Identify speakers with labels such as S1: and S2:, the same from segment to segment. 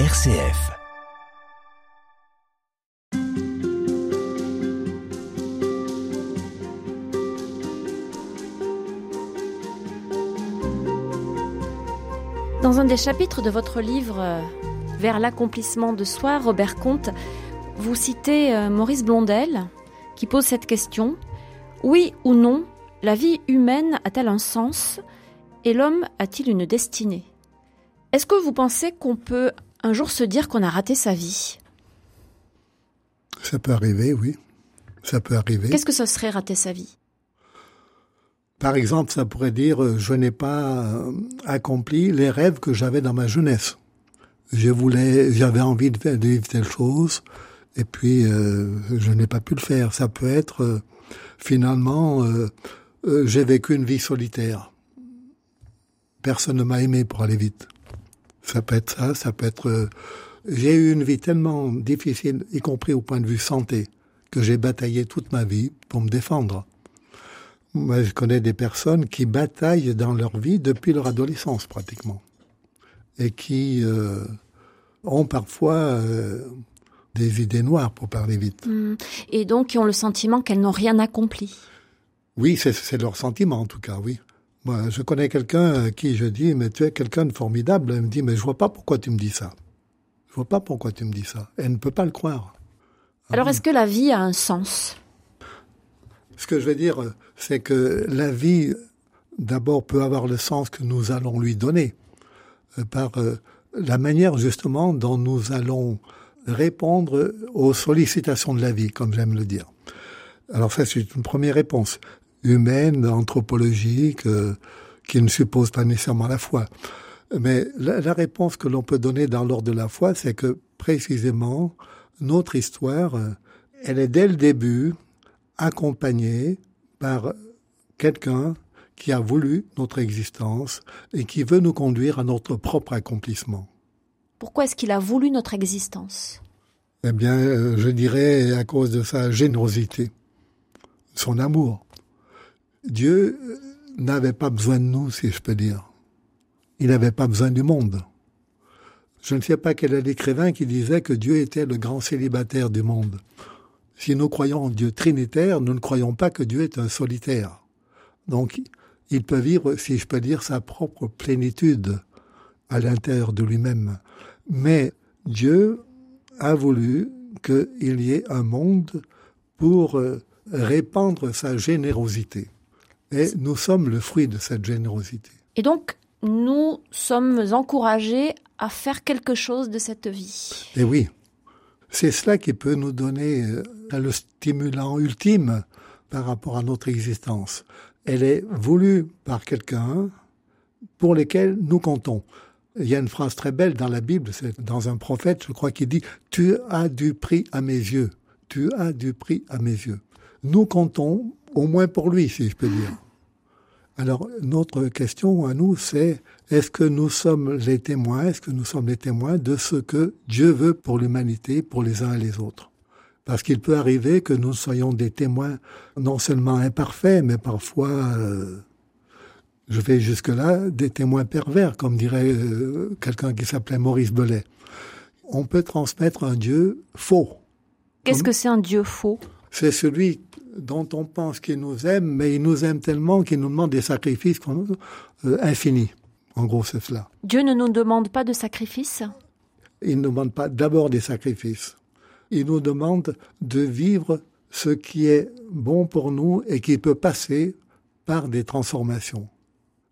S1: RCF.
S2: Dans un des chapitres de votre livre euh, Vers l'accomplissement de soi, Robert Comte, vous citez euh, Maurice Blondel qui pose cette question. Oui ou non, la vie humaine a-t-elle un sens et l'homme a-t-il une destinée? Est-ce que vous pensez qu'on peut un jour se dire qu'on a raté sa vie
S3: Ça peut arriver, oui. Ça peut arriver.
S2: Qu'est-ce que ça serait rater sa vie?
S3: Par exemple, ça pourrait dire euh, je n'ai pas euh, accompli les rêves que j'avais dans ma jeunesse. Je voulais, j'avais envie de, faire, de vivre telle chose, et puis euh, je n'ai pas pu le faire. Ça peut être euh, finalement euh, j'ai vécu une vie solitaire. Personne ne m'a aimé pour aller vite. Ça peut être ça, ça peut être euh, j'ai eu une vie tellement difficile, y compris au point de vue santé, que j'ai bataillé toute ma vie pour me défendre. Moi, je connais des personnes qui bataillent dans leur vie depuis leur adolescence pratiquement, et qui euh, ont parfois euh, des idées noires pour parler vite.
S2: Hmm. Et donc qui ont le sentiment qu'elles n'ont rien accompli.
S3: Oui, c'est leur sentiment en tout cas, oui. Moi, je connais quelqu'un à qui je dis, mais tu es quelqu'un de formidable. Elle me dit, mais je vois pas pourquoi tu me dis ça. Je vois pas pourquoi tu me dis ça. Elle ne peut pas le croire.
S2: Alors est-ce que la vie a un sens?
S3: Ce que je veux dire, c'est que la vie, d'abord, peut avoir le sens que nous allons lui donner euh, par euh, la manière justement dont nous allons répondre aux sollicitations de la vie, comme j'aime le dire. Alors ça, c'est une première réponse humaine, anthropologique, euh, qui ne suppose pas nécessairement la foi. Mais la, la réponse que l'on peut donner dans l'ordre de la foi, c'est que précisément, notre histoire, euh, elle est dès le début accompagnée par quelqu'un qui a voulu notre existence et qui veut nous conduire à notre propre accomplissement.
S2: Pourquoi est-ce qu'il a voulu notre existence?
S3: Eh bien, euh, je dirais à cause de sa générosité, son amour. Dieu euh, n'avait pas besoin de nous, si je peux dire. Il n'avait pas besoin du monde. Je ne sais pas quel est l'écrivain qui disait que Dieu était le grand célibataire du monde. Si nous croyons en Dieu trinitaire, nous ne croyons pas que Dieu est un solitaire. Donc, il peut vivre, si je peux dire, sa propre plénitude à l'intérieur de lui-même. Mais Dieu a voulu qu'il y ait un monde pour euh, répandre sa générosité. Et nous sommes le fruit de cette générosité.
S2: Et donc nous sommes encouragés à faire quelque chose de cette vie.
S3: Et oui, c'est cela qui peut nous donner euh, le stimulant ultime par rapport à notre existence. Elle est voulue par quelqu'un pour lesquels nous comptons. Il y a une phrase très belle dans la Bible, c'est dans un prophète, je crois, qui dit « Tu as du prix à mes yeux. Tu as du prix à mes yeux. » Nous comptons au moins pour lui, si je peux dire. Alors, notre question à nous, c'est est-ce que nous sommes les témoins, est-ce que nous sommes les témoins de ce que Dieu veut pour l'humanité, pour les uns et les autres? Parce qu'il peut arriver que nous soyons des témoins non seulement imparfaits, mais parfois, euh, je vais jusque-là, des témoins pervers, comme dirait euh, quelqu'un qui s'appelait Maurice Belay. On peut transmettre un Dieu faux.
S2: Qu'est-ce que c'est un Dieu faux?
S3: C'est celui dont on pense qu'il nous aime, mais il nous aime tellement qu'il nous demande des sacrifices euh, infinis. En gros, c'est cela.
S2: Dieu ne nous demande pas de sacrifice
S3: Il ne demande pas d'abord des sacrifices. Il nous demande de vivre ce qui est bon pour nous et qui peut passer par des transformations.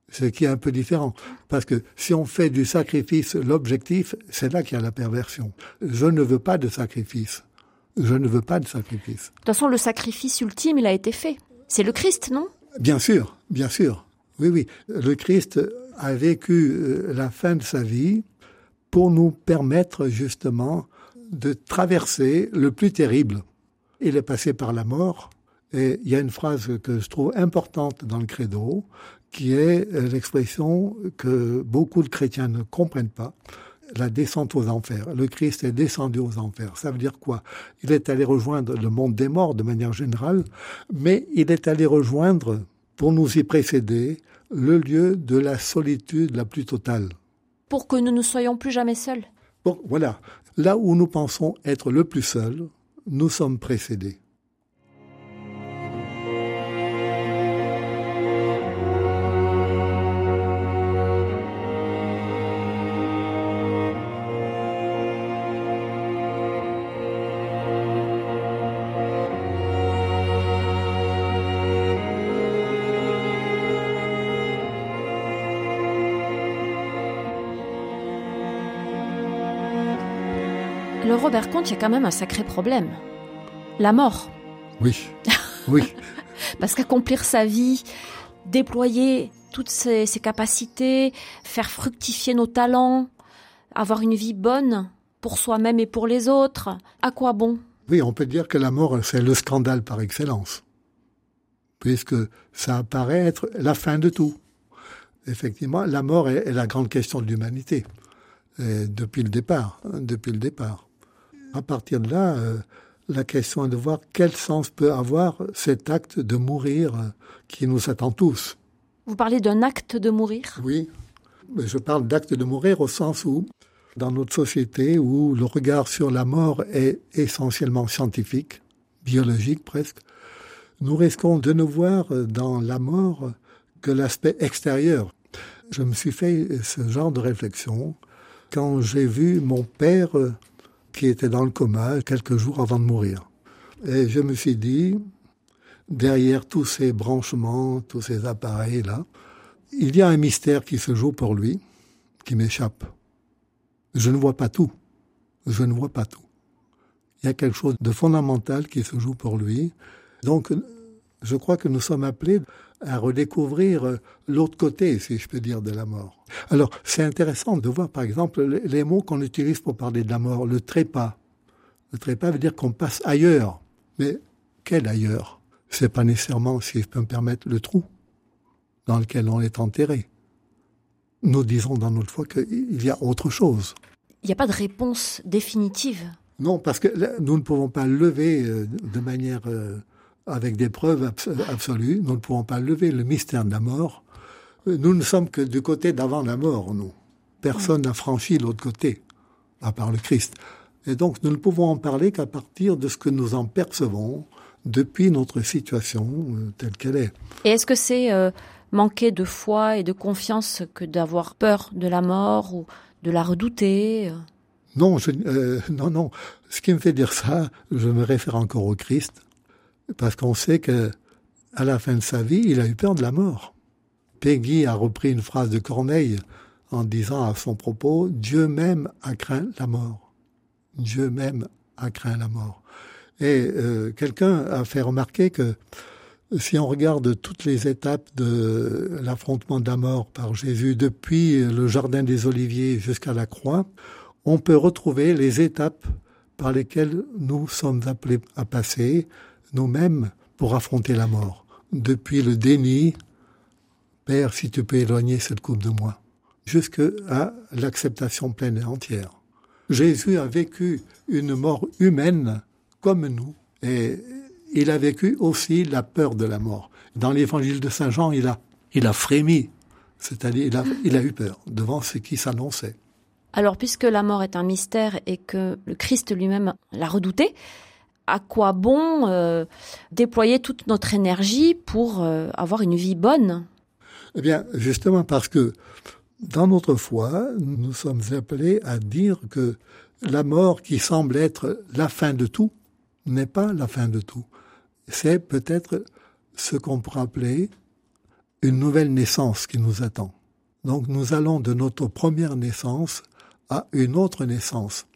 S3: Ce qui est un peu différent. Parce que si on fait du sacrifice l'objectif, c'est là qu'il y a la perversion. Je ne veux pas de sacrifice. Je ne veux pas de sacrifice.
S2: De toute façon, le sacrifice ultime, il a été fait. C'est le Christ, non?
S3: Bien sûr, bien sûr. Oui, oui. Le Christ a vécu euh, la fin de sa vie pour nous permettre justement de traverser le plus terrible. Il est passé par la mort. Et il y a une phrase que je trouve importante dans le credo, qui est euh, l'expression que beaucoup de chrétiens ne comprennent pas, la descente aux enfers. Le Christ est descendu aux enfers. Ça veut dire quoi? Il est allé rejoindre le monde des morts de manière générale, mais il est allé rejoindre, pour nous y précéder, le lieu de la solitude la plus totale.
S2: Pour que nous ne soyons plus jamais seuls.
S3: Bon, voilà. Là où nous pensons être le plus seuls, nous sommes précédés.
S2: Le Robert Comte, il y a quand même un sacré problème. La mort.
S3: Oui, oui.
S2: Parce qu'accomplir sa vie, déployer toutes ses, ses, capacités, faire fructifier nos talents, avoir une vie bonne pour soi-même et pour les autres, à quoi bon?
S3: Oui, on peut dire que la mort, c'est le scandale par excellence, puisque ça apparaît être la fin de tout. Effectivement, la mort est, est la grande question de l'humanité, depuis le départ, hein, depuis le départ. À partir de là, euh, la question est de voir quel sens peut avoir cet acte de mourir qui nous attend tous.
S2: Vous parlez d'un acte de mourir?
S3: Oui, mais je parle d'acte de mourir au sens où, dans notre société où le regard sur la mort est essentiellement scientifique, biologique presque, nous risquons de ne voir dans la mort que l'aspect extérieur. Je me suis fait ce genre de réflexion quand j'ai vu mon père qui était dans le coma quelques jours avant de mourir. Et je me suis dit, derrière tous ces branchements, tous ces appareils-là, il y a un mystère qui se joue pour lui, qui m'échappe. Je ne vois pas tout. Je ne vois pas tout. Il y a quelque chose de fondamental qui se joue pour lui. Donc, je crois que nous sommes appelés à redécouvrir l'autre côté, si je peux dire, de la mort. Alors, c'est intéressant de voir, par exemple, les mots qu'on utilise pour parler de la mort. Le trépas. Le trépas veut dire qu'on passe ailleurs. Mais quel ailleurs? C'est pas nécessairement, si je peux me permettre, le trou dans lequel on est enterré. Nous disons dans notre foi qu'il y a autre chose.
S2: Il n'y a pas de réponse définitive?
S3: Non, parce que nous ne pouvons pas lever de manière avec des preuves absolues. Nous ne pouvons pas lever le mystère de la mort. Nous ne sommes que du côté d'avant la mort, nous. Personne n'a franchi l'autre côté, à part le Christ. Et donc nous ne pouvons en parler qu'à partir de ce que nous en percevons depuis notre situation euh, telle qu'elle est.
S2: Et est-ce que c'est euh, manquer de foi et de confiance que d'avoir peur de la mort ou de la redouter
S3: Non, je, euh, non, non. Ce qui me fait dire ça, je me réfère encore au Christ parce qu'on sait que à la fin de sa vie, il a eu peur de la mort. Peggy a repris une phrase de Corneille en disant à son propos Dieu même a craint la mort. Dieu même a craint la mort. Et euh, quelqu'un a fait remarquer que si on regarde toutes les étapes de l'affrontement de la mort par Jésus depuis le jardin des Oliviers jusqu'à la croix, on peut retrouver les étapes par lesquelles nous sommes appelés à passer nous-mêmes pour affronter la mort. Depuis le déni, Père, si tu peux éloigner cette coupe de moi, jusqu'à l'acceptation pleine et entière. Jésus a vécu une mort humaine comme nous, et il a vécu aussi la peur de la mort. Dans l'évangile de Saint Jean, il a, il a frémi, c'est-à-dire il a, il a eu peur devant ce qui s'annonçait.
S2: Alors, puisque la mort est un mystère et que le Christ lui-même l'a redouté, à quoi bon euh, déployer toute notre énergie pour euh, avoir une vie bonne
S3: Eh bien, justement parce que dans notre foi, nous sommes appelés à dire que la mort qui semble être la fin de tout n'est pas la fin de tout. C'est peut-être ce qu'on pourrait appeler une nouvelle naissance qui nous attend. Donc nous allons de notre première naissance à une autre naissance.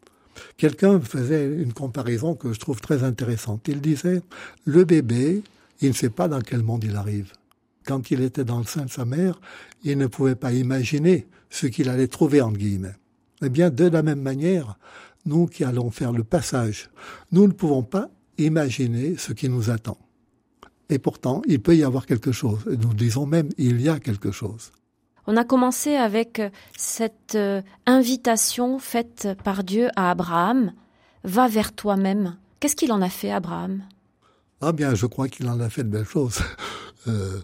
S3: Quelqu'un faisait une comparaison que je trouve très intéressante. Il disait, le bébé, il ne sait pas dans quel monde il arrive. Quand il était dans le sein de sa mère, il ne pouvait pas imaginer ce qu'il allait trouver, en guillemets. Eh bien, de la même manière, nous qui allons faire le passage, nous ne pouvons pas imaginer ce qui nous attend. Et pourtant, il peut y avoir quelque chose. Nous disons même, il y a quelque chose.
S2: On a commencé avec cette invitation faite par Dieu à Abraham. Va vers toi-même. Qu'est-ce qu'il en a fait, Abraham?
S3: Ah bien, je crois qu'il en a fait de belles choses.
S2: Euh,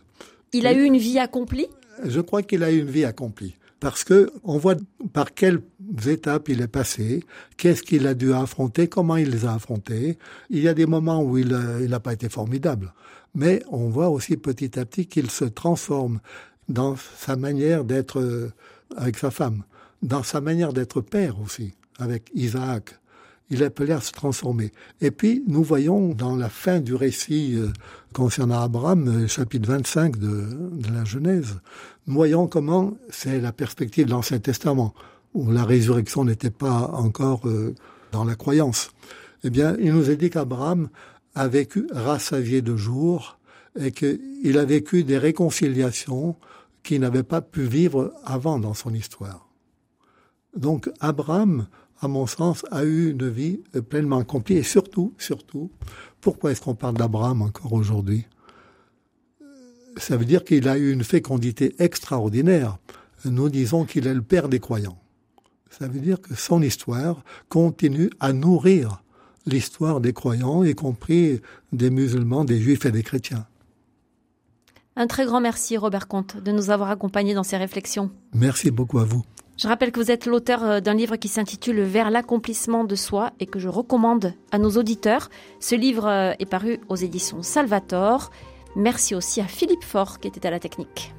S2: il a eu une vie accomplie?
S3: Je crois qu'il a eu une vie accomplie. Parce que on voit par quel étapes il est passé, qu'est-ce qu'il a dû affronter, comment il les a affrontés. Il y a des moments où il n'a pas été formidable, mais on voit aussi petit à petit qu'il se transforme dans sa manière d'être euh, avec sa femme, dans sa manière d'être père aussi, avec Isaac. Il appelé à se transformer. Et puis, nous voyons dans la fin du récit euh, concernant Abraham, euh, chapitre 25 de, de la Genèse, nous voyons comment c'est la perspective de l'Ancien Testament, où la résurrection n'était pas encore dans la croyance. Eh bien, il nous est dit qu'Abraham a vécu rassasié de jours et qu'il a vécu des réconciliations qu'il n'avait pas pu vivre avant dans son histoire. Donc Abraham, à mon sens, a eu une vie pleinement accomplie et surtout, surtout, pourquoi est-ce qu'on parle d'Abraham encore aujourd'hui? Ça veut dire qu'il a eu une fécondité extraordinaire. Nous disons qu'il est le père des croyants. Ça veut dire que son histoire continue à nourrir l'histoire des croyants, y compris des musulmans, des juifs et des chrétiens.
S2: Un très grand merci, Robert Comte, de nous avoir accompagnés dans ces réflexions.
S3: Merci beaucoup à vous.
S2: Je rappelle que vous êtes l'auteur euh, d'un livre qui s'intitule Vers l'accomplissement de soi et que je recommande à nos auditeurs. Ce livre euh, est paru aux éditions Salvator. Merci aussi à Philippe Faure qui était à la technique.